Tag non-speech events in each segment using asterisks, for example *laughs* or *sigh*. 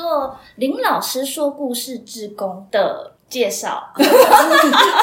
做林老师说故事志工的介绍。*laughs*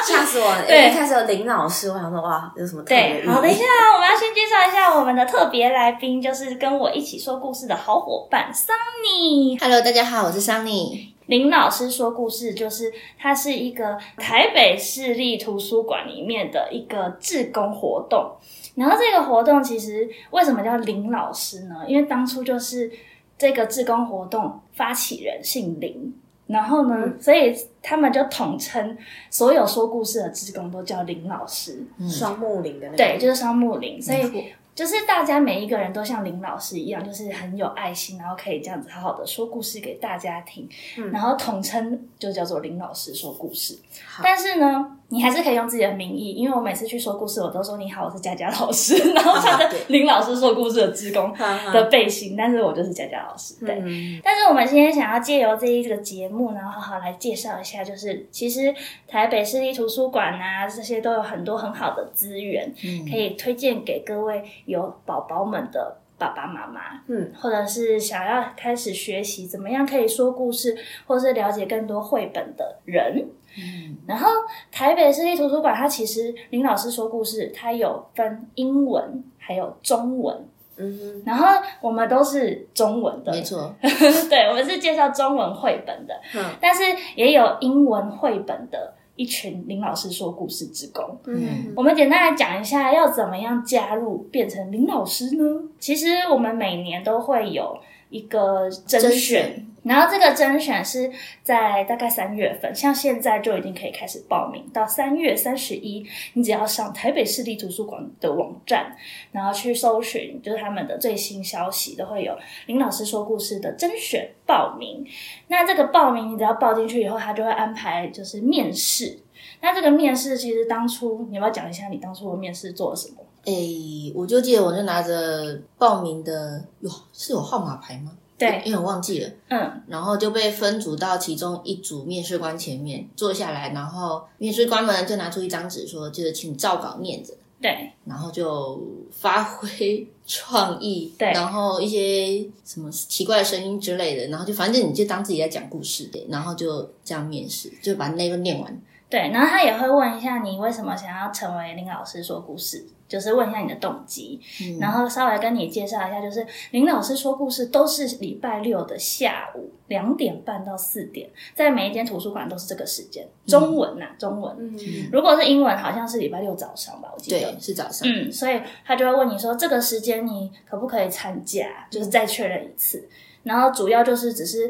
吓死我了！对一开始有林老师，我想说哇，有什么特别对，好，等一下，我们要先介绍一下我们的特别来宾，就是跟我一起说故事的好伙伴 Sunny。Hello，大家好，我是 Sunny。林老师说故事，就是它是一个台北市立图书馆里面的一个志工活动。然后这个活动其实为什么叫林老师呢？因为当初就是这个志工活动发起人姓林，然后呢，所以他们就统称所有说故事的志工都叫林老师。双木林的那个，对，就是双木林，所以就是大家每一个人都像林老师一样，就是很有爱心，然后可以这样子好好的说故事给大家听，嗯。然后统称就叫做林老师说故事。但是呢，你还是可以用自己的名义，因为我每次去说故事，我都说你好，我是佳佳老师，*laughs* 然后穿着林老师说故事的职工的背心，但是我就是佳佳老师，对。嗯，但是我们今天想要借由这一个节目，然后好好来介绍一下，就是其实台北市立图书馆啊，这些都有很多很好的资源，嗯。可以推荐给各位有宝宝们的爸爸妈妈，嗯，或者是想要开始学习怎么样可以说故事，或是了解更多绘本的人。嗯。然后台北市立图书馆，它其实林老师说故事，它有分英文还有中文，嗯然后我们都是中文的，没错，*laughs* 对，我们是介绍中文绘本的，嗯。但是也有英文绘本的一群林老师说故事之工。嗯我们简单来讲一下，要怎么样加入变成林老师呢？其实我们每年都会有一个甄甄选选，然后这个甄选是在大概三月份，像现在就已经可以开始报名，到三月三十一，你只要上台北市立图书馆的网站，然后去搜寻，就是他们的最新消息，都会有林老师说故事的甄选报名。那这个报名，你只要报进去以后，他就会安排就是面试。那这个面试其实当初，你要不要讲一下你当初的面试做了什么？诶、我就记得我就拿着报名的，哟，是有号码牌吗？对，因为我忘记了，嗯，然后就被分组到其中一组面试官前面坐下来，然后面试官们就拿出一张纸说，就是请照稿念着，对，然后就发挥创意，对然后一些什么奇怪的声音之类的，然后就反正你就当自己在讲故事，然后就这样面试，就把那个念完。对，然后他也会问一下你为什么想要成为林老师说故事，就是问一下你的动机，嗯然后稍微跟你介绍一下，就是林老师说故事都是礼拜六的下午两点半到四点，在每一间图书馆都是这个时间，中文呐、中文。嗯如果是英文，好像是礼拜六早上吧，我记得。对，是早上。嗯，所以他就会问你说这个时间你可不可以参加，就是再确认一次。然后主要就是只是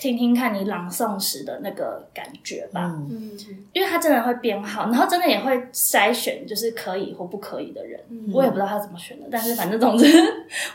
听听看你朗诵时的那个感觉吧，嗯，嗯因为他真的会编号，然后真的也会筛选就是可以或不可以的人。嗯我也不知道他怎么选的，但是反正总之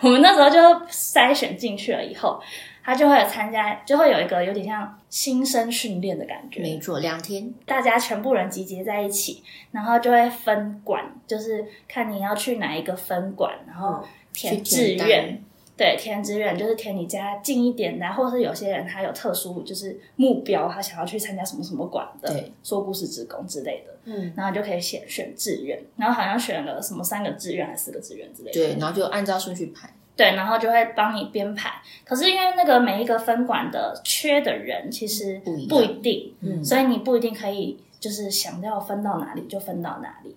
我们那时候就筛选进去了以后，他就会有参加，就会有一个有点像新生训练的感觉。没错，两天。大家全部人集结在一起，然后就会分管，就是看你要去哪一个分管，然后填志愿。对，填志愿就是填你家近一点的啊，或是有些人他有特殊就是目标，他想要去参加什么什么馆的对说故事职工之类的，嗯然后你就可以选选志愿，然后好像选了什么三个志愿还是四个志愿之类的。对，然后就按照顺序排。对，然后就会帮你编排。可是因为那个每一个分管的缺的人其实不一定，嗯所以你不一定可以就是想要分到哪里就分到哪里。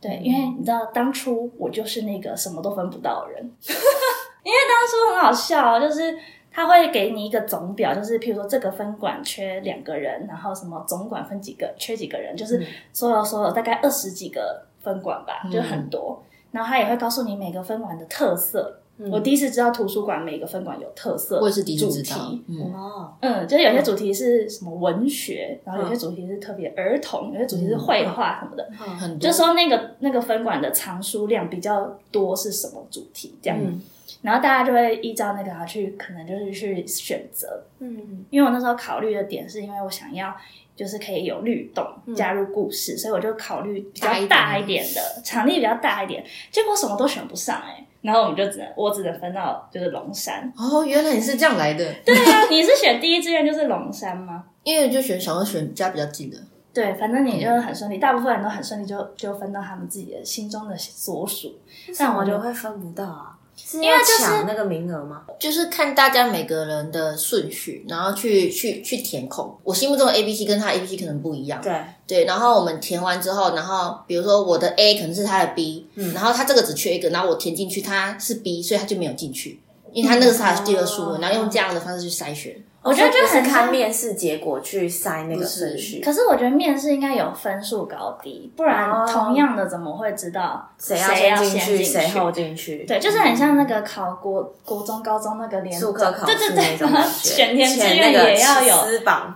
对，嗯因为你知道当初我就是那个什么都分不到的人，*laughs* 因为当初很好笑哦，就是。他会给你一个总表，就是譬如说这个分管缺两个人，然后什么总管分几个，缺几个人，就是所有所有大概二十几个分管吧，就很多。然后他也会告诉你每个分管的特色。我第一次知道图书馆每个分馆有特色，我也是第一次主知道题。。嗯，哦，嗯，就是有些主题是什么文学，然后有些主题是特别儿童，有些主题是绘画什么的。很多就说那个那个分馆的藏书量比较多是什么主题这样，嗯然后大家就会依照那个啊去可能就是去选择。嗯因为我那时候考虑的点是因为我想要就是可以有律动加入故事，所以我就考虑比较大一点大一点的场地比较大一点，结果什么都选不上哎、然后我们就只能我只能分到就是龙山。哦，原来你是这样来的。对啊，你是选第一志愿就是龙山吗？因为就选想要选家比较近的，对，反正你就是很顺利，大部分人都很顺利就就分到他们自己的心中的所属。但我就会分不到啊。是因为就是抢那个名额吗？就是看大家每个人的顺序，然后去去去填空。我心目中的 A B C 跟他 A B C 可能不一样，对，对。然后我们填完之后，然后比如说我的 A 可能是他的 B，、然后他这个只缺一个，然后我填进去，他是 B，所以他就没有进去，因为他那个是他的第二数哦。了，然后用这样的方式去筛选。我觉得就是很看面试结果去筛那个顺序，可是我觉得面试应该有分数高低，不然哦。同样的怎么会知道谁谁要先进去，谁后进去？对，就是很像那个考国国中、高中那个联数科考对对对 *laughs* 选填志愿也要有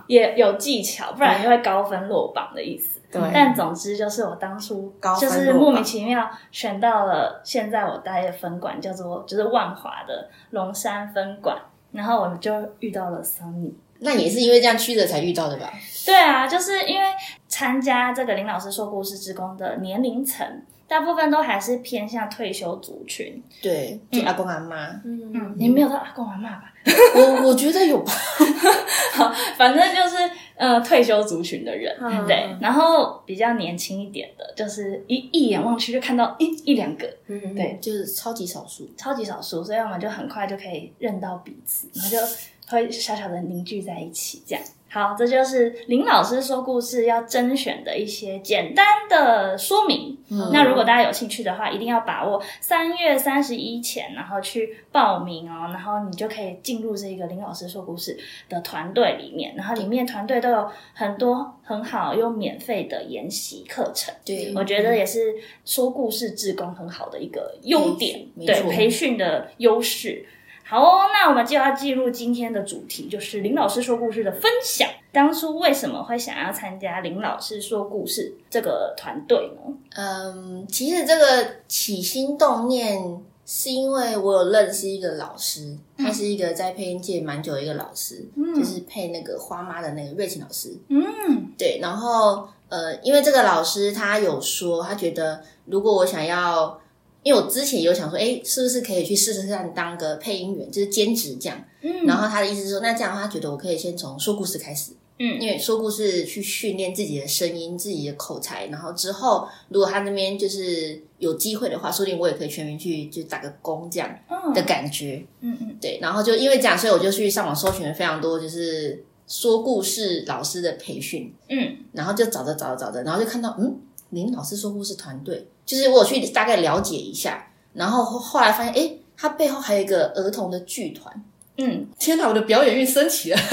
也有技巧，不然就会高分落榜的意思。对但总之就是我当初高就是莫名其妙选到了现在我待的分馆，叫做就是万华的龙山分馆，然后我就遇到了 Sunny。那也是因为这样曲折才遇到的吧？对啊，就是因为参加这个林老师说故事之工的年龄层，大部分都还是偏向退休族群。对，就阿公阿妈，嗯嗯，你没有到阿公阿妈吧？我我觉得有吧。*laughs* 反正就是呃退休族群的人，嗯对，然后比较年轻一点的，就是一一眼望去就看到一一两个，嗯，对，就是超级少数。超级少数，所以我们就很快就可以认到彼此，然后就会小小的凝聚在一起，这样。好，这就是林老师说故事要甄选的一些简单的说明。那如果大家有兴趣的话，一定要把握三月三十一前，然后去报名哦，然后你就可以进入这个林老师说故事的团队里面，然后里面团队都有很多很好又免费的研习课程。对，我觉得也是说故事志工很好的一个优点，对培训的优势。好哦，那我们就要进入今天的主题，就是林老师说故事的分享。当初为什么会想要参加林老师说故事这个团队呢？嗯，其实这个起心动念是因为我有认识一个老师，他是一个在配音界蛮久的一个老师，就是配那个花妈的那个瑞琴老师。嗯对，然后呃，因为这个老师他有说，他觉得如果我想要，因为我之前有想说，哎，是不是可以去试试看当个配音员，就是兼职这样。嗯然后他的意思是说，那这样的话，他觉得我可以先从说故事开始，嗯因为说故事去训练自己的声音、自己的口才，然后之后如果他那边就是有机会的话，说不定我也可以全民去就打个工这样嗯的感觉。嗯嗯对，然后就因为这样，所以我就去上网搜寻了非常多，就是说故事老师的培训，嗯然后就找着找着找着，然后就看到嗯，林老师说护士团队，就是我有去大概了解一下，然后后后来发现，哎，他背后还有一个儿童的剧团。嗯，天哪，我的表演欲升起了。*laughs*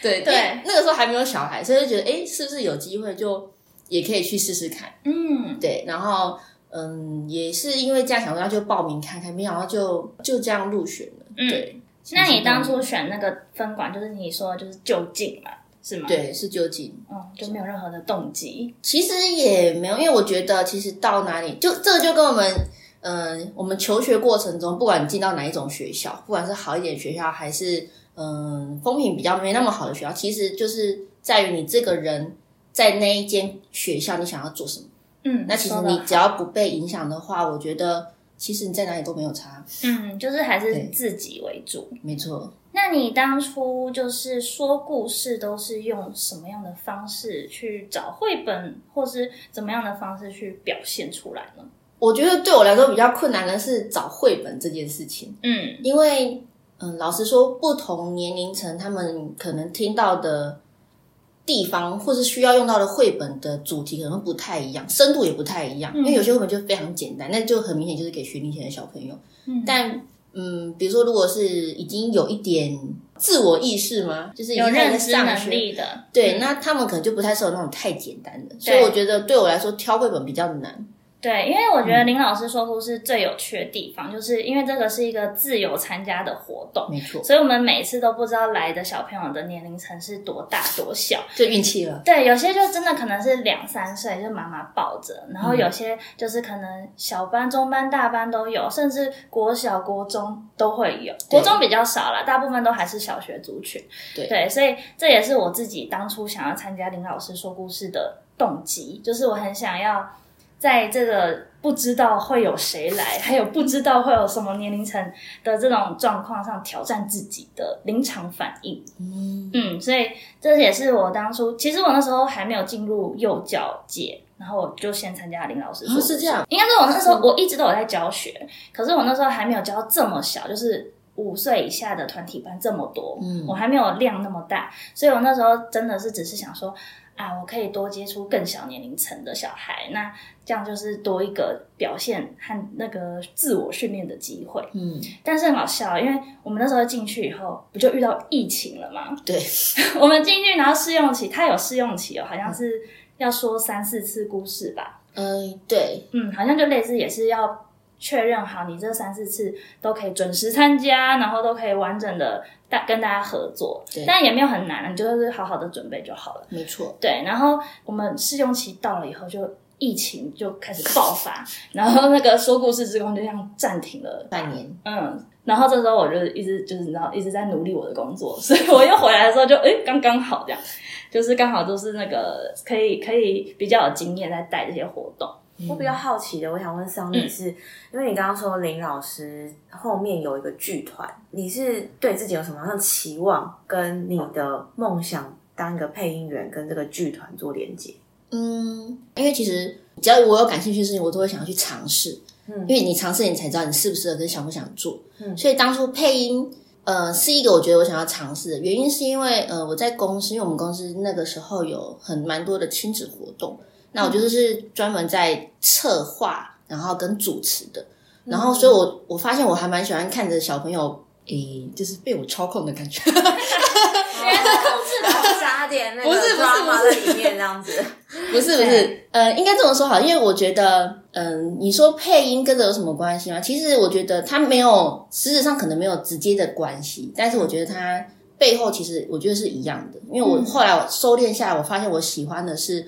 对对那个时候还没有小孩，所以就觉得，哎，是不是有机会就也可以去试试看？嗯，对，然后嗯，也是因为这样想说，那就报名看看，没想到就就这样入选了。嗯对，那你当初选那个分管，就是你说的就是就近嘛，是吗？，对是究竟。嗯，就没有任何的动机。其实也没有，因为我觉得其实到哪里，就这个就跟我们，嗯、我们求学过程中，不管你进到哪一种学校，不管是好一点的学校，还是嗯、风评比较没那么好的学校，其实就是在于你这个人在那一间学校，你想要做什么。嗯，那其实你只要不被影响的话，我觉得其实你在哪里都没有差。嗯，就是还是自己为主。没错，那你当初就是说故事，都是用什么样的方式去找绘本，或是怎么样的方式去表现出来呢？我觉得对我来说比较困难的是找绘本这件事情。嗯因为嗯，老实说，不同年龄层他们可能听到的地方，或是需要用到的绘本的主题可能不太一样，深度也不太一样。因为有些绘本就非常简单，那就很明显就是给学龄前的小朋友。嗯但嗯，比如说，如果是已经有一点自我意识吗？就是已有认知能力的，对，嗯那他们可能就不太适合那种太简单的。所以我觉得对我来说，挑绘本比较难。对，因为我觉得林老师说故事最有趣的地方，就是因为这个是一个自由参加的活动，没错，所以我们每次都不知道来的小朋友的年龄层是多大多小。就运气了。对，有些就真的可能是两三岁，就妈妈抱着，然后有些就是可能小班、中班、大班都有，甚至国小、国中都会有，国中比较少了，大部分都还是小学族群。对所以这也是我自己当初想要参加林老师说故事的动机，就是我很想要。在这个不知道会有谁来，还有不知道会有什么年龄层的这种状况上挑战自己的临场反应。嗯嗯，所以这也是我当初，其实我那时候还没有进入幼教界，然后我就先参加林老师是这样，应该说我那时候我一直都有在教学，可是我那时候还没有教这么小，就是五岁以下的团体班这么多，嗯我还没有量那么大，所以我那时候真的是只是想说。啊，我可以多接触更小年龄层的小孩，那这样就是多一个表现和那个自我训练的机会。嗯，但是很好笑，因为我们那时候进去以后，不就遇到疫情了吗？对，*laughs* 我们进去，然后试用期，他有试用期哦，好像是要说三四次故事吧。嗯，对，嗯，好像就类似也是要确认好你这三四次都可以准时参加，然后都可以完整的大跟大家合作。对，但也没有很难，你就是好好的准备就好了。没错，对，然后我们试用期到了以后，就疫情就开始爆发，*laughs* 然后那个说故事之光就这样暂停了。半年，嗯，然后这时候我就一直就是你知道一直在努力我的工作，所以我又回来的时候就哎刚刚好这样，就是刚好都是那个可以可以比较有经验在带这些活动。我比较好奇的，我想问桑尼嗯是，因为你刚刚说林老师后面有一个剧团，你是对自己有什么样的期望，跟你的梦想当一个配音员跟这个剧团做连接？嗯，因为其实只要我有感兴趣的事情，我都会想要去尝试。嗯因为你尝试，你才知道你适不适合，跟想不想做。嗯所以当初配音，呃，是一个我觉得我想要尝试的原因，是因为呃，我在公司，因为我们公司那个时候有很蛮多的亲子活动，那我就是是专门在策划，然后跟主持的。然后，所以我我发现我还蛮喜欢看着小朋友，诶，就是被我操控的感觉。原来是控制然后加点那个不是不是抓在里面这样子。不是不是，呃，应该这么说好，因为我觉得，嗯、你说配音跟这有什么关系吗？其实我觉得它没有，实质上可能没有直接的关系，但是我觉得它背后其实我觉得是一样的，因为我后来我收敛下来，我发现我喜欢的是，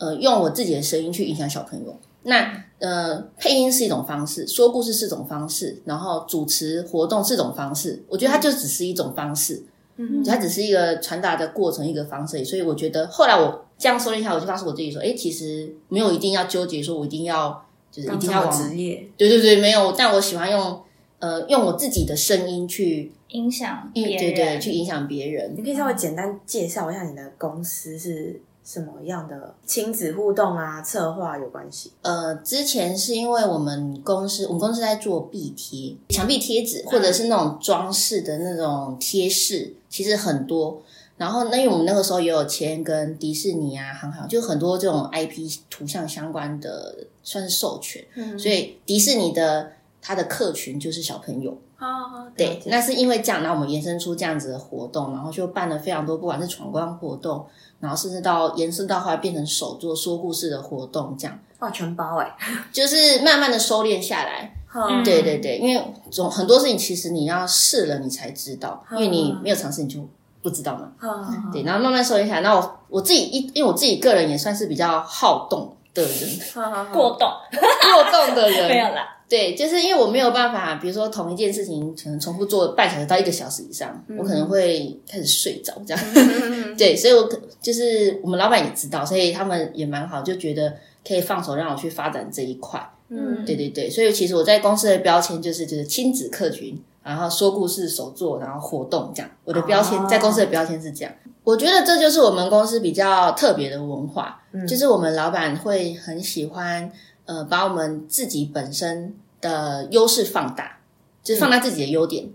呃，用我自己的声音去影响小朋友。那呃，配音是一种方式，说故事是一种方式，然后主持活动是一种方式。我觉得它就只是一种方式，嗯它只是一个传达的过程，一个方式。所以我觉得后来我这样说了一下，我就告诉我自己说，哎，其实没有一定要纠结，说我一定要就是一定要往职业，对对对，没有。但我喜欢用呃用我自己的声音去，影响别人，对对，去影响别人你。可以稍微简单介绍一下你的公司是什么样的亲子互动啊、策划有关系？呃，之前是因为我们公司，我们公司在做壁贴、墙壁贴纸，或者是那种装饰的那种贴饰，其实很多。然后，那因为我们那个时候也有签跟迪士尼啊、航海，就很多这种 IP 图像相关的，算是授权。嗯所以迪士尼的它的客群就是小朋友。啊，对，那是因为这样，然后我们延伸出这样子的活动，然后就办了非常多，不管是闯关活动，然后甚至到延伸到后来变成手作说故事的活动，这样哇，全包哎、*laughs* 就是慢慢的收敛下来。嗯对对对，因为总很多事情其实你要试了你才知道，因为你没有尝试你就不知道嘛。嗯对，然后慢慢收敛下来。那我我自己一，因为我自己个人也算是比较好动的人，过动过动的人 *laughs* 没有啦。对，就是因为我没有办法，比如说同一件事情可能重复做半小时到一个小时以上，我可能会开始睡着这样。*laughs* *laughs* 对，所以我可就是我们老板也知道，所以他们也蛮好，就觉得可以放手让我去发展这一块。嗯对对对，所以其实我在公司的标签就是就是亲子客群，然后说故事、手作，然后活动这样。我的标签、哦在公司的标签是这样。我觉得这就是我们公司比较特别的文化，就是我们老板会很喜欢呃把我们自己本身的优势放大，就是放大自己的优点。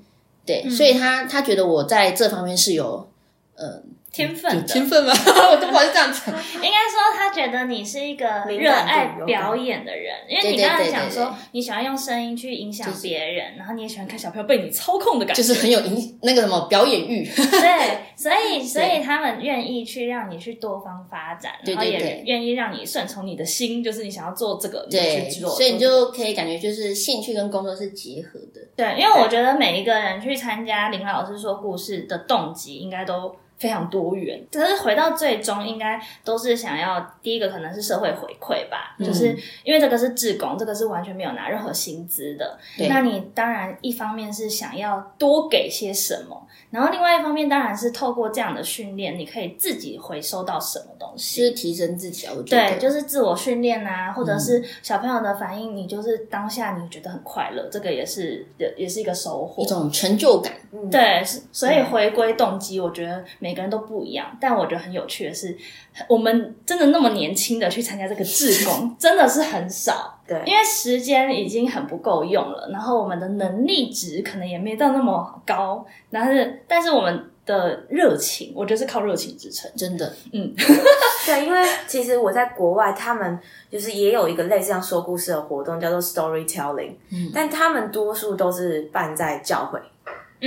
对，所以他他觉得我在这方面是有呃天分的，天分吗？*laughs* 我都不好意思这样讲。应该说他觉得你是一个热爱表演的人，因为你刚才讲说你喜欢用声音去影响别人，然后你也喜欢看小朋友被你操控的感觉，就是很有影那个什么表演欲。*laughs* 对，所以所以他们愿意去让你去多方发展，然后也愿意让你顺从你的心，就是你想要做这个，你去做。所以你就可以感觉就是兴趣跟工作是结合的。对，因为我觉得每一个人去参加林老师说故事的动机，应该都。非常多元，可是回到最终，应该都是想要第一个可能是社会回馈吧，就是因为这个是志工，这个是完全没有拿任何薪资的。那你当然一方面是想要多给些什么，然后另外一方面当然是透过这样的训练，你可以自己回收到什么东西。就是提升自己啊，我觉得对，就是自我训练啊，或者是小朋友的反应，你就是当下你觉得很快乐，这个也是也也是一个收获一。种成就感。嗯，对，所以回归动机，我觉得每个人都不一样。但我觉得很有趣的是，我们真的那么年轻的去参加这个志工，*laughs* 真的是很少。对因为时间已经很不够用了，然后我们的能力值可能也没到那么高，但是但是我们的热情，我觉得是靠热情支撑。真的，嗯 *laughs* 对，因为其实我在国外，他们就是也有一个类似像说故事的活动，叫做 storytelling，嗯但他们多数都是办在教会。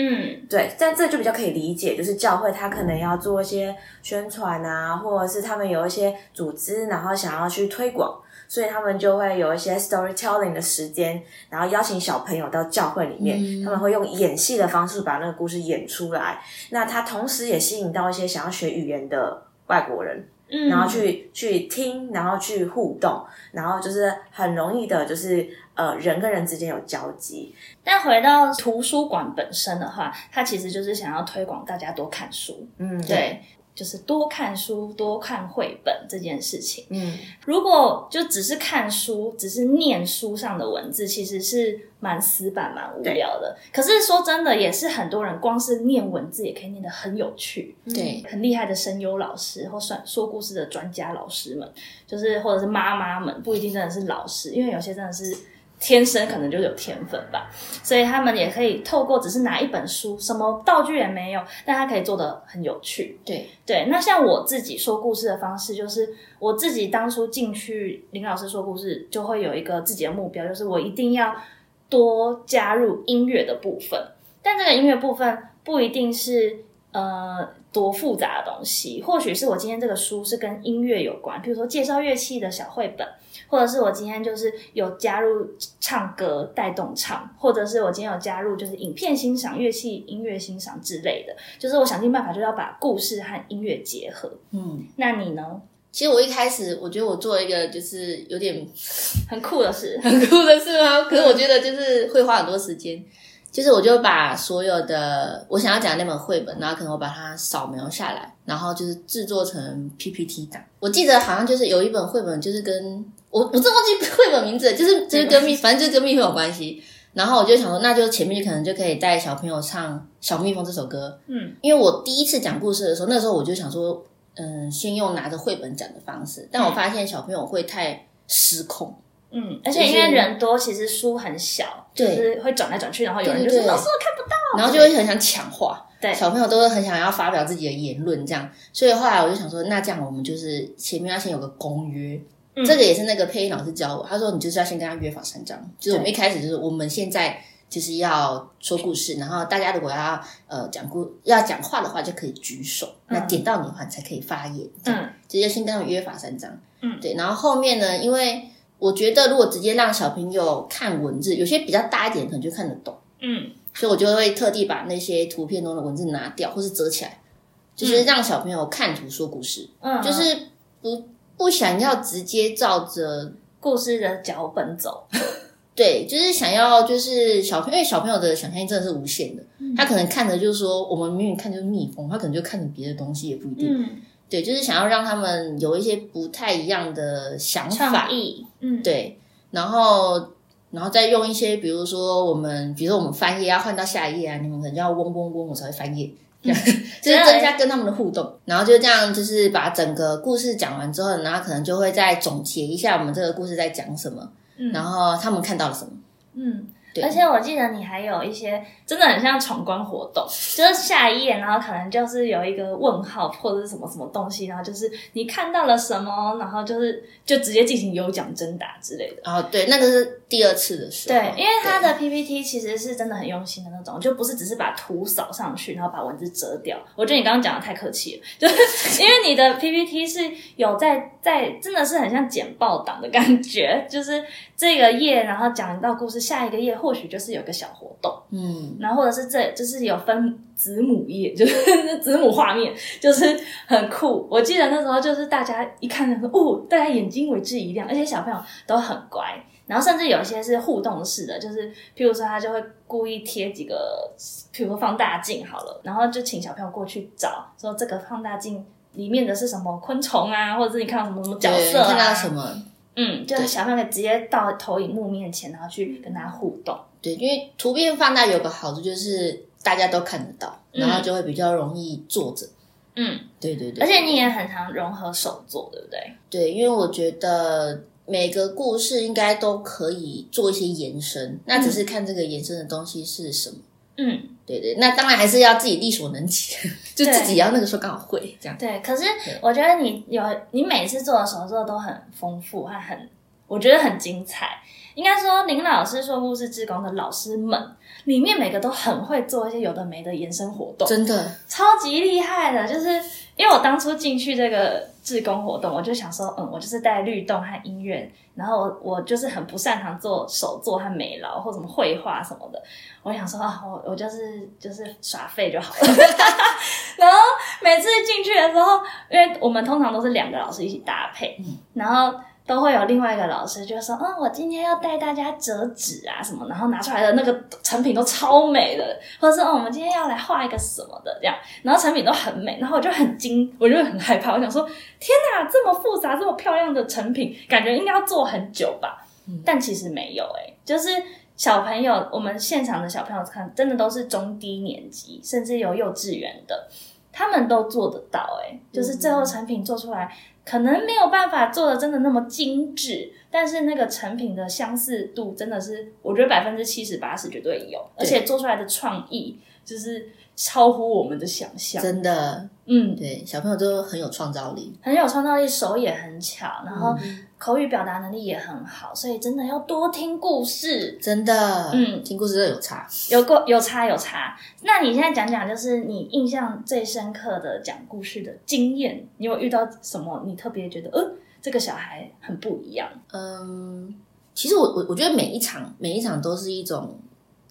嗯，对，但这就比较可以理解，就是教会他可能要做一些宣传啊，或者是他们有一些组织，然后想要去推广，所以他们就会有一些 storytelling 的时间，然后邀请小朋友到教会里面，嗯他们会用演戏的方式把那个故事演出来。那他同时也吸引到一些想要学语言的外国人，嗯然后去去听，然后去互动，然后就是很容易的，就是呃人跟人之间有交集。但回到图书馆本身的话，它其实就是想要推广大家多看书，嗯，对，就是多看书、多看绘本这件事情。嗯，如果就只是看书，只是念书上的文字，其实是蛮死板、蛮无聊的。可是说真的，也是很多人光是念文字也可以念得很有趣。对，很厉害的声优老师或算说故事的专家老师们，就是或者是妈妈们，不一定真的是老师，因为有些真的是天生可能就有天分吧，所以他们也可以透过只是拿一本书，什么道具也没有，但他可以做的很有趣。对，对，那像我自己说故事的方式，就是我自己当初进去林老师说故事，就会有一个自己的目标，就是我一定要多加入音乐的部分。但这个音乐部分不一定是呃多复杂的东西，或许是我今天这个书是跟音乐有关，比如说介绍乐器的小绘本，或者是我今天就是有加入唱歌带动唱，或者是我今天有加入就是影片欣赏、乐器音乐欣赏之类的，就是我想尽办法就要把故事和音乐结合。嗯。那你呢？其实我一开始我觉得我做一个就是有点很酷的事，*laughs* 很酷的事吗？可是我觉得就是会花很多时间，就是我就把所有的我想要讲的那本绘本，然后可能我把它扫描下来，然后就是制作成 PPT 档。我记得好像就是有一本绘本，就是跟我我真忘记绘本名字，就是就是跟蜜，反正就是跟蜜蜂有关系。然后我就想说，那就前面就可能就可以带小朋友唱《小蜜蜂》这首歌，嗯，因为我第一次讲故事的时候，那时候我就想说，嗯，先用拿着绘本讲的方式，但我发现小朋友会太失控。嗯，而且因为人多，其实书很小，就对是会转来转去，然后有人就对对对说老师我看不到，然后就会很想抢话，对。小朋友都会很想要发表自己的言论，这样，所以后来我就想说，那这样我们就是前面要先有个公约，嗯。这个也是那个配音老师教我，他说你就是要先跟他约法三章，就是我们一开始就是我们现在就是要说故事，然后大家如果要呃讲故要讲话的话就可以举手，那点到你的话你才可以发言，嗯。直接先跟他们约法三章，嗯。对，然后后面呢，因为我觉得如果直接让小朋友看文字，有些比较大一点可能就看得懂。嗯。所以我就会特地把那些图片中的文字拿掉，或是折起来，就是让小朋友看图说故事，嗯，就是不不想要直接照着。故事的脚本走，*laughs* 对，就是想要，就是小朋友，因为小朋友的想象力真的是无限的，他可能看的就是说，我们明明看就是蜜蜂，他可能就看着别的东西也不一定。嗯，对，就是想要让他们有一些不太一样的想法。嗯，对，然后然后再用一些，比如说我们，比如说我们翻页要换到下一页啊，你们可能就要嗡嗡嗡，我才会翻页，*laughs* 这样就是增加跟他们的互动，然后就这样，就是把整个故事讲完之后，然后可能就会再总结一下我们这个故事在讲什么，嗯。然后他们看到了什么，嗯。对而且我记得你还有一些真的很像闯关活动，就是下一页，然后可能就是有一个问号或者是什么什么东西，然后就是你看到了什么，然后就是就直接进行有奖征答之类的。哦对，那个是第二次的时候，对，因为他的 PPT 其实是真的很用心的那种，就不是只是把图扫上去，然后把文字折掉。我觉得你刚刚讲的太客气了，*laughs* 就是因为你的 PPT 是有在在，真的是很像简报档的感觉，就是这个页，然后讲到故事，下一个页，或或许就是有个小活动，嗯，然后或者是这就是有分子母页，就是子母画面，就是很酷。我记得那时候就是大家一看就说，哦，大家眼睛为之一亮，而且小朋友都很乖。然后甚至有些是互动式的，就是譬如说他就会故意贴几个，譬如说放大镜好了，然后就请小朋友过去找，说这个放大镜里面的是什么昆虫啊，或者是你看到什么什么角色啊，看到什么？嗯，就是小朋友直接到投影幕面前，然后去跟他互动。对，因为图片放大有个好处就是大家都看得到，嗯然后就会比较容易坐着。嗯，对对对，而且你也很常融合手作，对不对？对，因为我觉得每个故事应该都可以做一些延伸，那只是看这个延伸的东西是什么。嗯，对对，那当然还是要自己力所能及，就自己要那个时候刚好会这样。对。可是我觉得你有你每次做的手作都很丰富，还很我觉得很精彩。应该说，林老师说故事志工的老师们里面每个都很会做一些有的没的延伸活动，真的，超级厉害的。就是因为我当初进去这个志工活动，我就想说，嗯，我就是带律动和音乐，然后我我就是很不擅长做手作和美劳或什么绘画什么的。我想说啊，我我就是就是耍废就好了。*laughs* 然后每次进去的时候，因为我们通常都是两个老师一起搭配，然后。都会有另外一个老师就说：“嗯，我今天要带大家折纸啊什么，然后拿出来的那个成品都超美的，或者是哦，我们今天要来画一个什么的这样，然后成品都很美，然后我就很惊，我就很害怕，我想说：天哪，这么复杂、这么漂亮的成品，感觉应该要做很久吧？但其实没有、欸，就是小朋友，我们现场的小朋友看，真的都是中低年级，甚至有幼稚园的，他们都做得到、欸，就是最后成品做出来。可能没有办法做的真的那么精致，但是那个成品的相似度真的是，我觉得百分之七十八十绝对有，而且做出来的创意就是超乎我们的想象。真的，嗯，对，小朋友都很有创造力，很有创造力，手也很巧，然后嗯口语表达能力也很好，所以真的要多听故事，真的，嗯听故事都有差。有过有差有差。那你现在讲讲，就是你印象最深刻的讲故事的经验，你有遇到什么？你特别觉得，呃，这个小孩很不一样。嗯，其实我我我觉得每一场每一场都是一种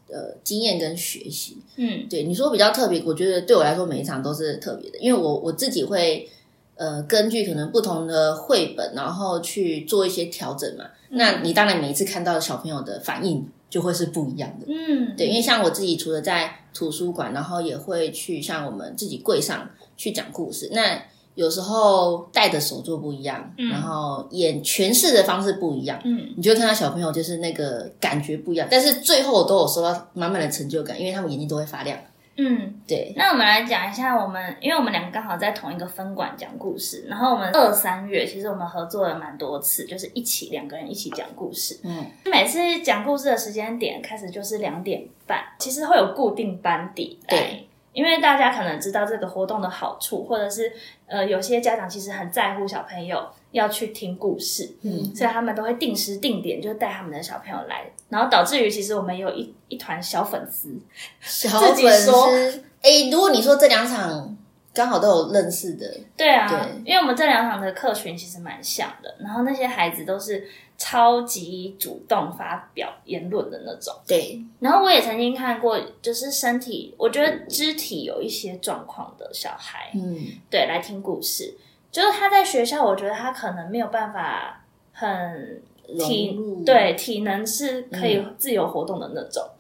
呃经验跟学习。嗯对你说比较特别，我觉得对我来说每一场都是特别的，因为我我自己会呃根据可能不同的绘本，然后去做一些调整嘛。那你当然每一次看到小朋友的反应就会是不一样的。嗯，对，因为像我自己除了在图书馆，然后也会去像我们自己柜上去讲故事。那有时候戴的手作不一样，然后演诠释的方式不一样，嗯你就会看到小朋友就是那个感觉不一样。但是最后都有收到满满的成就感，因为他们眼睛都会发亮。嗯。对，那我们来讲一下，我们因为我们两个刚好在同一个分馆讲故事，然后我们二三月其实我们合作了蛮多次，就是一起两个人一起讲故事。嗯，每次讲故事的时间点开始就是两点半，其实会有固定班底来对。因为大家可能知道这个活动的好处，或者是呃，有些家长其实很在乎小朋友要去听故事，嗯。所以他们都会定时定点就带他们的小朋友来，然后导致于其实我们有一一团小粉丝，小粉丝，哎，如果你说这两场刚好都有认识的，对啊，对。因为我们这两场的客群其实蛮像的，然后那些孩子都是超级主动发表言论的那种。对，然后我也曾经看过，就是身体，我觉得肢体有一些状况的小孩，嗯，对，来听故事，就是他在学校，我觉得他可能没有办法很体对体能是可以自由活动的那种。嗯，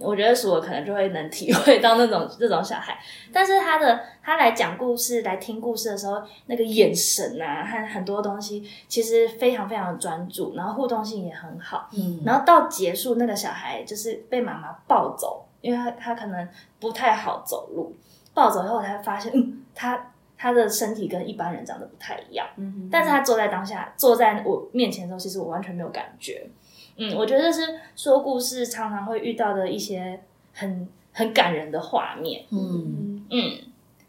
我觉得属我可能就会能体会到那种这种小孩，但是他的他来讲故事、来听故事的时候，那个眼神啊和很多东西其实非常非常专注，然后互动性也很好。嗯，然后到结束，那个小孩就是被妈妈抱走，因为他他可能不太好走路，抱走以后才发现，嗯，他他的身体跟一般人长得不太一样，嗯但是他坐在当下，坐在我面前的时候，其实我完全没有感觉。嗯，我觉得这是说故事常常会遇到的一些很很感人的画面。嗯，嗯，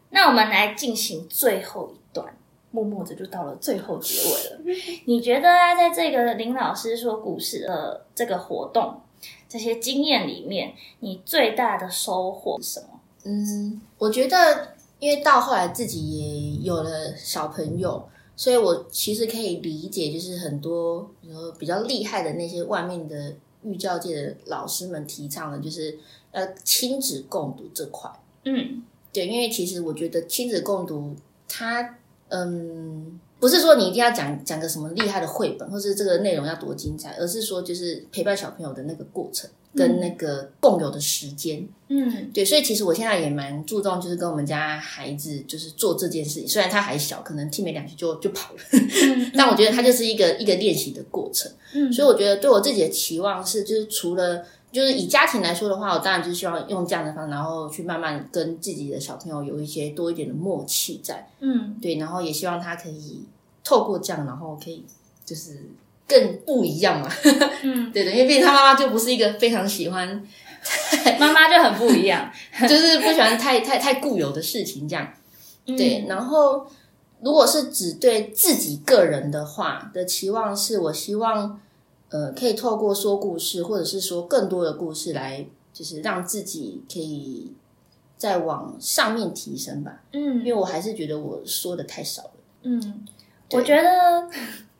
那我们来进行最后一段，默默的就到了最后结尾了。*laughs* 你觉得啊，在这个林老师说故事的这个活动，这些经验里面，你最大的收获是什么？嗯，我觉得，因为到后来自己也有了小朋友，所以我其实可以理解，就是很多比如说比较厉害的那些外面的育教界的老师们提倡的，就是呃亲子共读这块。嗯对，因为其实我觉得亲子共读，它嗯，不是说你一定要讲讲个什么厉害的绘本，或是这个内容要多精彩，而是说就是陪伴小朋友的那个过程，跟那个共有的时间。嗯对，所以其实我现在也蛮注重，就是跟我们家孩子就是做这件事情。虽然他还小，可能听没两句就就跑了，嗯但我觉得他就是一个一个练习的过程。嗯所以我觉得对我自己的期望是，就是除了就是以家庭来说的话，我当然就是希望用这样的方式，然后去慢慢跟自己的小朋友有一些多一点的默契在。嗯对，然后也希望他可以透过这样，然后可以就是更不一样嘛。嗯，*laughs* 对的，因为毕竟他妈妈就不是一个非常喜欢，*laughs* 妈妈就很不一样。*laughs* 就是不喜欢太太太固有的事情这样。对，然后如果是只对自己个人的话的期望是，我希望呃可以透过说故事，或者是说更多的故事来，就是让自己可以再往上面提升吧。嗯因为我还是觉得我说的太少了。嗯，我觉得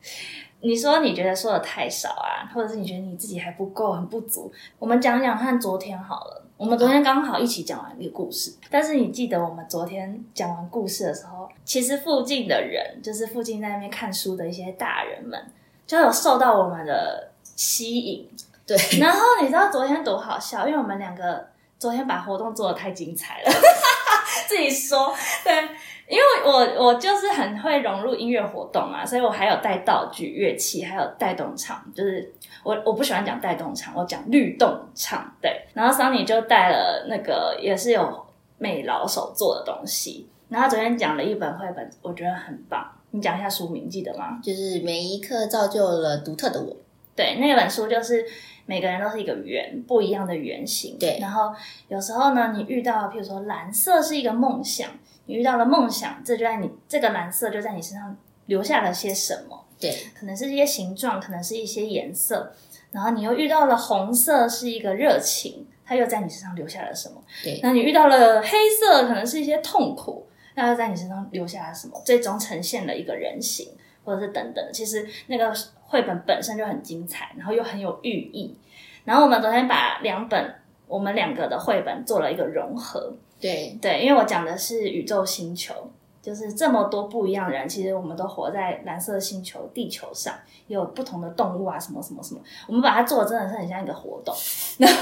*laughs* 你说你觉得说的太少啊，或者是你觉得你自己还不够，很不足。我们讲讲看昨天好了。我们昨天刚好一起讲完一个故事，但是你记得我们昨天讲完故事的时候，其实附近的人，就是附近在那边看书的一些大人们，就有受到我们的吸引。对，然后你知道昨天多好笑，因为我们两个昨天把活动做的太精彩了，*laughs* 自己说对，因为我我就是很会融入音乐活动嘛，所以我还有带道具、乐器，还有带动唱，就是我我不喜欢讲带动唱，我讲律动唱。对，然后桑尼就带了那个也是有美老手做的东西，然后昨天讲了一本绘本，我觉得很棒。你讲一下书名，记得吗？就是每一刻造就了独特的我。对，那本书就是每个人都是一个圆，不一样的圆形。对然后有时候呢，你遇到，譬如说蓝色是一个梦想，你遇到了梦想，这就在你这个蓝色就在你身上留下了些什么？对可能是一些形状，可能是一些颜色。然后你又遇到了红色，是一个热情，它又在你身上留下了什么？对那你遇到了黑色，可能是一些痛苦，那又在你身上留下了什么？最终呈现了一个人形，或者是等等。其实那个绘本本身就很精彩，然后又很有寓意。然后我们昨天把两本我们两个的绘本做了一个融合，对对，因为我讲的是宇宙星球，就是这么多不一样的人，其实我们都活在蓝色星球地球上，也有不同的动物啊，什么什么什么，我们把它做的真的是很像一个活动，*laughs* 然后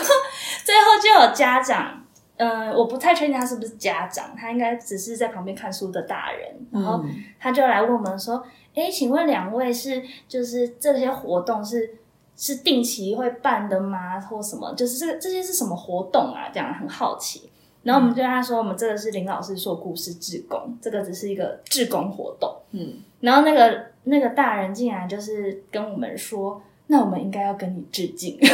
最后就有家长。嗯，我不太确定他是不是家长，他应该只是在旁边看书的大人。然后嗯他就来问我们说：“哎，请问两位是就是这些活动是是定期会办的吗？或什么？就是这个这些是什么活动啊？这样很好奇。”然后我们就跟他说：“我们这个是林老师说故事志工，这个只是一个志工活动。”嗯，然后那个那个大人竟然就是跟我们说：“那我们应该要跟你致敬。” *laughs*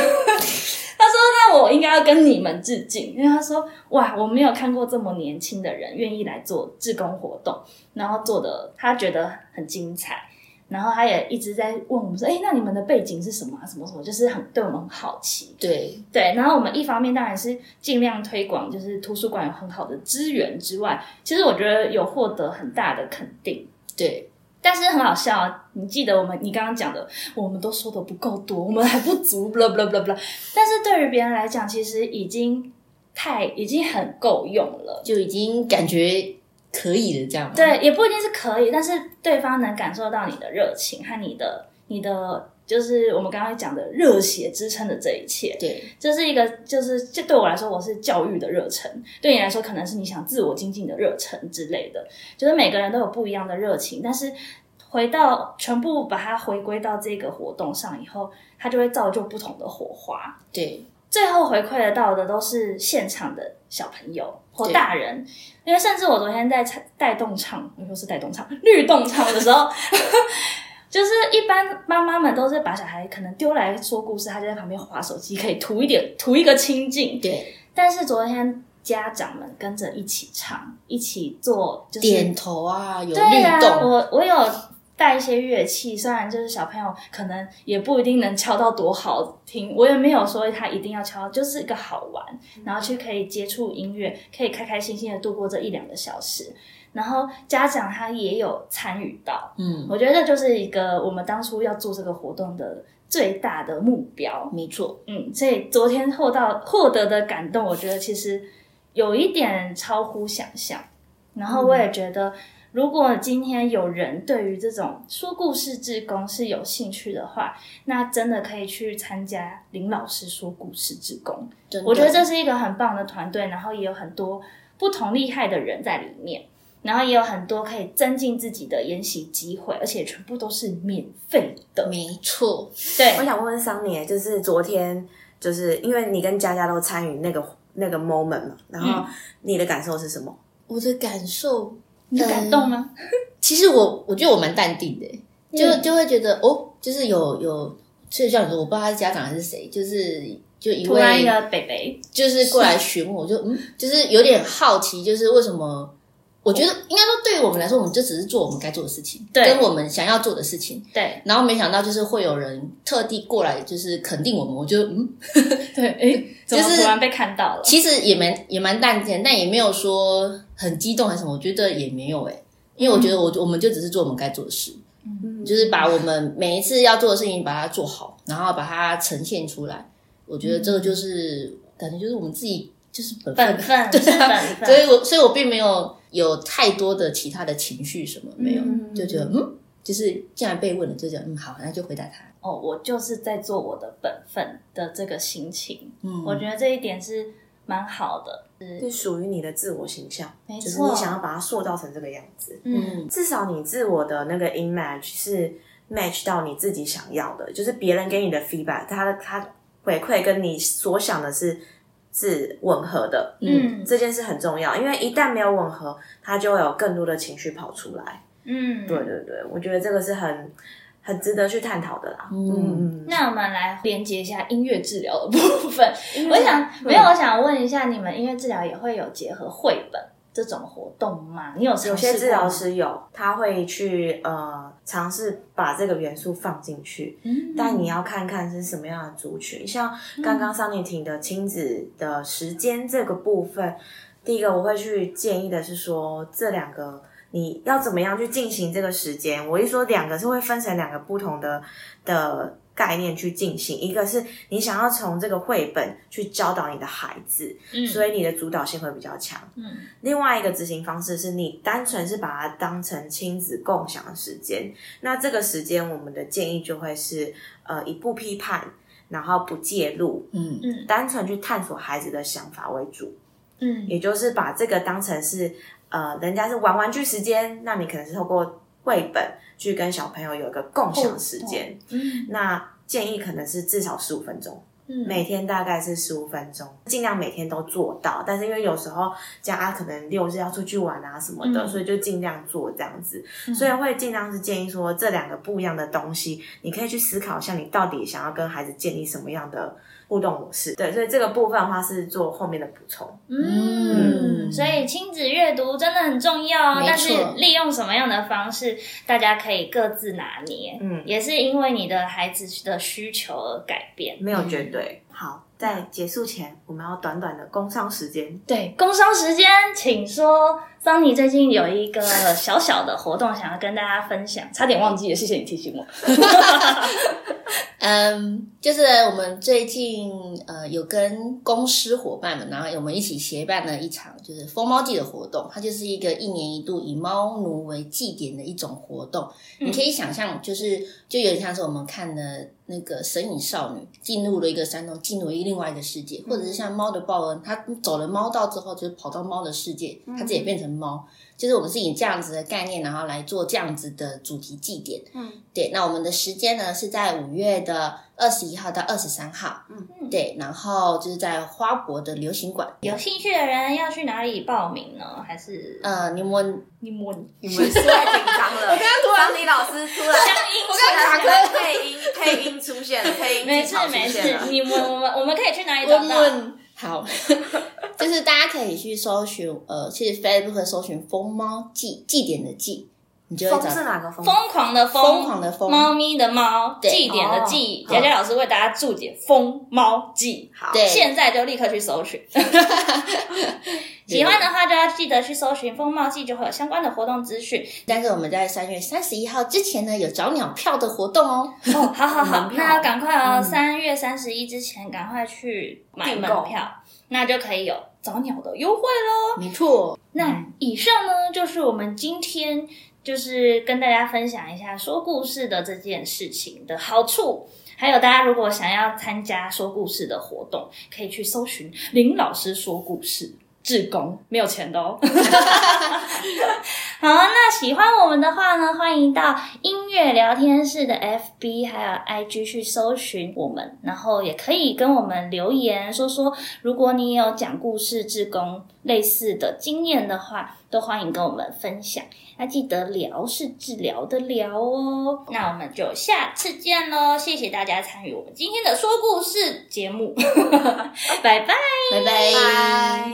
他说：“那我应该要跟你们致敬，因为他说哇，我没有看过这么年轻的人愿意来做志工活动，然后做的他觉得很精彩。”然后他也一直在问我们说：“哎，那你们的背景是什么啊？什么什么？就是很对我们很好奇。”对对，然后我们一方面当然是尽量推广，就是图书馆有很好的资源之外，其实我觉得有获得很大的肯定。对但是很好笑啊！你记得我们你刚刚讲的，我们都说的不够多，我们还不足，blah blah blah blah。但是对于别人来讲，其实已经太已经很够用了。就已经感觉可以了，这样吗？对，也不一定是可以，但是对方能感受到你的热情和你的你的，就是我们刚刚讲的热血支撑的这一切。对这是一个，就是这对我来说，我是教育的热忱；对你来说，可能是你想自我精进的热忱之类的。就是每个人都有不一样的热情，但是回到全部把它回归到这个活动上以后，它就会造就不同的火花。对最后回馈得到的都是现场的小朋友或大人，因为甚至我昨天在唱带动唱，我说是带动唱律动唱的时候，就是一般妈妈们都是把小孩可能丢来说故事，他就在旁边划手机，可以图一点图一个清静。对，但是昨天家长们跟着一起唱，一起做，就是点头啊，有对啊，律动，我我有带一些乐器，虽然就是小朋友可能也不一定能敲到多好听，我也没有说他一定要敲，就是一个好玩，然后去可以接触音乐，可以开开心心的度过这一两个小时。然后家长他也有参与到，嗯，我觉得这就是一个我们当初要做这个活动的最大的目标。没错，嗯，所以昨天获到获得的感动，我觉得其实有一点超乎想象。然后我也觉得，如果今天有人对于这种说故事志工是有兴趣的话，那真的可以去参加林老师说故事志工。真的我觉得这是一个很棒的团队，然后也有很多不同厉害的人在里面，然后也有很多可以增进自己的研习机会，而且全部都是免费的。没错，对我，想问问桑尼，就是昨天，就是因为你跟佳佳都参与那个那个 moment 嘛，然后你的感受是什么？我的感受，你感动吗？其实我我觉得我蛮淡定的，就嗯就会觉得哦，就是有有，所以像你说，我不知道他是家长还是谁，就是就一位突然一个北北，就是过来询问，我就嗯，就是有点好奇，就是为什么？我觉得应该说，对于我们来说，我们就只是做我们该做的事情，对跟我们想要做的事情。对然后没想到，就是会有人特地过来，就是肯定我们。我觉得嗯，*laughs* 对，哎，*laughs* 就是突然被看到了？其实也蛮也蛮淡定，但也没有说很激动还是什么。我觉得也没有哎、因为我觉得我、我们就只是做我们该做的事，嗯就是把我们每一次要做的事情把它做好，然后把它呈现出来。我觉得这个就是、感觉就是我们自己就是本分本分 *laughs* 是本分，所以我所以我并没有有太多的其他的情绪什么没有，嗯就觉得嗯，就是既然被问了，就觉得嗯好，那就回答他。哦，我就是在做我的本分的这个心情，嗯，我觉得这一点是蛮好的。是属于你的自我形象，没错就是你想要把它塑造成这个样子。嗯，至少你自我的那个 image 是 match 到你自己想要的，就是别人给你的 feedback，他他回馈跟你所想的是是吻合的。嗯这件事很重要，因为一旦没有吻合，他就会有更多的情绪跑出来。嗯，对对对，我觉得这个是很很值得去探讨的啦。嗯嗯，那我们来连接一下音乐治疗的部分。嗯我想，没有，我想问一下，你们音乐治疗也会有结合绘本这种活动吗？你有有些治疗吗，师有，他会去呃尝试把这个元素放进去，嗯但你要看看是什么样的族群。像刚刚桑尼婷的亲子的时间这个部分，第一个我会去建议的是说，这两个你要怎么样去进行这个时间？我一说两个是会分成两个不同的的概念去进行，一个是你想要从这个绘本去教导你的孩子，嗯。所以你的主导性会比较强。嗯。另外一个执行方式是你单纯是把它当成亲子共享的时间，那这个时间我们的建议就会是呃以不批判，然后不介入，嗯。嗯。单纯去探索孩子的想法为主，嗯。也就是把这个当成是呃人家是玩玩具时间，那你可能是透过绘本去跟小朋友有一个共享时间，嗯那建议可能是至少十五分钟。嗯每天大概是十五分钟，尽量每天都做到。但是因为有时候家啊可能六日要出去玩啊什么的，嗯所以就尽量做这样子。所以会尽量是建议说，这两个不一样的东西，你可以去思考一下，你到底想要跟孩子建立什么样的互动模式。对，所以这个部分的话是做后面的补充。嗯，所以亲子阅读真的很重要哦，但是利用什么样的方式，大家可以各自拿捏。嗯也是因为你的孩子的需求而改变。没有绝对。好，在结束前，我们要短短的工商时间。对，工商时间，请说。桑尼最近有一个小小的活动，想要跟大家分享，差点忘记了，谢谢你提醒我。*laughs* 嗯，就是我们最近呃有跟公司伙伴们，然后我们一起协办了一场就是疯猫季的活动，它就是一个一年一度以猫奴为祭典的一种活动。你可以想象，就是就有点像是我们看的那个神隐少女进入了一个山洞，进入了另外一个世界，或者是像猫的报恩，它走了猫道之后，就是跑到猫的世界，它自己变成猫。就是我们是以这样子的概念，然后来做这样子的主题祭典。嗯，对。那我们的时间呢是在五月的二十一号到二十三号。嗯，对。然后就是在花博的流行馆。有兴趣的人要去哪里报名呢？还是呃，你们你们你们是太紧张了。*laughs* 我刚刚突然，桑尼老师突然，我刚刚配音配音出现了，配音没事没现了，。事你们我们我们可以去哪里我找到？好，就是大家可以去搜寻，呃，其实 Facebook 搜寻“疯猫祭祭典”的祭，你就会风找是哪个疯？疯狂的疯，疯狂的疯猫咪的猫，对祭典的祭。哦佳佳老师为大家注解“疯猫祭”，好，对现在就立刻去搜寻。*laughs* 喜欢的话就要记得去搜寻“疯猫祭”，就会有相关的活动资讯。但是我们在三月三十一号之前呢，有找鸟票的活动哦。哦，好好好门，票那要赶快哦，嗯三月三十一之前赶快去买订购门票，那就可以有早鸟的优惠喽。没错，那以上呢，就是我们今天就是跟大家分享一下说故事的这件事情的好处。还有，大家如果想要参加说故事的活动，可以去搜寻林老师说故事。志工没有钱的哦。*laughs* 好，那喜欢我们的话呢，欢迎到音乐聊天室的 FB 还有 IG 去搜寻我们，然后也可以跟我们留言说说，如果你有讲故事志工类似的经验的话，都欢迎跟我们分享。那记得聊是治疗的聊哦。那我们就下次见喽，谢谢大家参与我们今天的说故事节目，*laughs* 拜拜。拜拜。拜。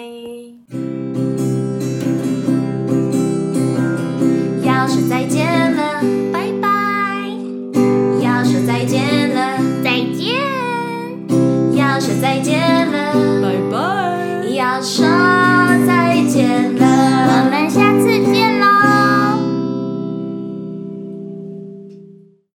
要说再见了，拜拜。要说再见了，再见。要说再见